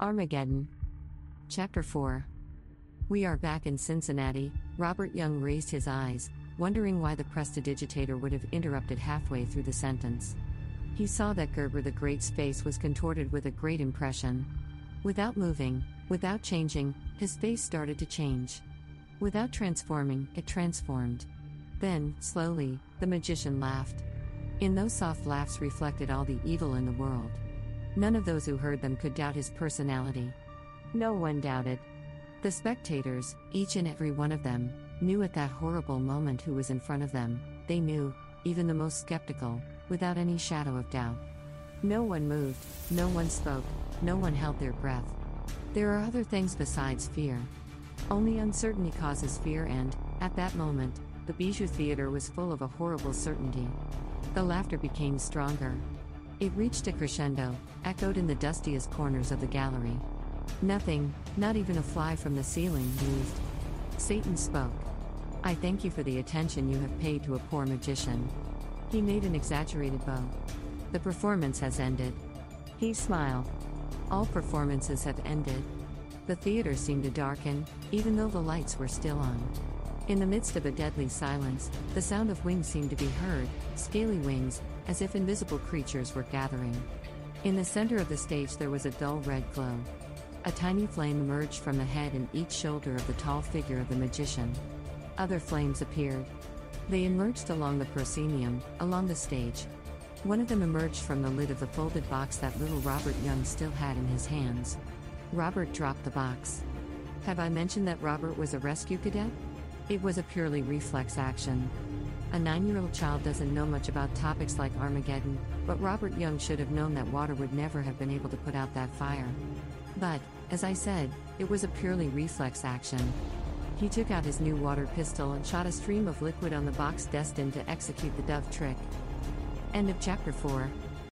Armageddon. Chapter 4 We are back in Cincinnati. Robert Young raised his eyes, wondering why the prestidigitator would have interrupted halfway through the sentence. He saw that Gerber the Great's face was contorted with a great impression. Without moving, without changing, his face started to change. Without transforming, it transformed. Then, slowly, the magician laughed. In those soft laughs reflected all the evil in the world. None of those who heard them could doubt his personality. No one doubted. The spectators, each and every one of them, knew at that horrible moment who was in front of them. They knew, even the most skeptical, without any shadow of doubt. No one moved, no one spoke, no one held their breath. There are other things besides fear. Only uncertainty causes fear, and, at that moment, the Bijou Theater was full of a horrible certainty. The laughter became stronger. It reached a crescendo, echoed in the dustiest corners of the gallery. Nothing, not even a fly from the ceiling, moved. Satan spoke. I thank you for the attention you have paid to a poor magician. He made an exaggerated bow. The performance has ended. He smiled. All performances have ended. The theater seemed to darken, even though the lights were still on. In the midst of a deadly silence, the sound of wings seemed to be heard, scaly wings, as if invisible creatures were gathering. In the center of the stage there was a dull red glow. A tiny flame emerged from the head and each shoulder of the tall figure of the magician. Other flames appeared. They emerged along the proscenium, along the stage. One of them emerged from the lid of the folded box that little Robert Young still had in his hands. Robert dropped the box. Have I mentioned that Robert was a rescue cadet? It was a purely reflex action. A nine year old child doesn't know much about topics like Armageddon, but Robert Young should have known that water would never have been able to put out that fire. But, as I said, it was a purely reflex action. He took out his new water pistol and shot a stream of liquid on the box destined to execute the dove trick. End of chapter 4.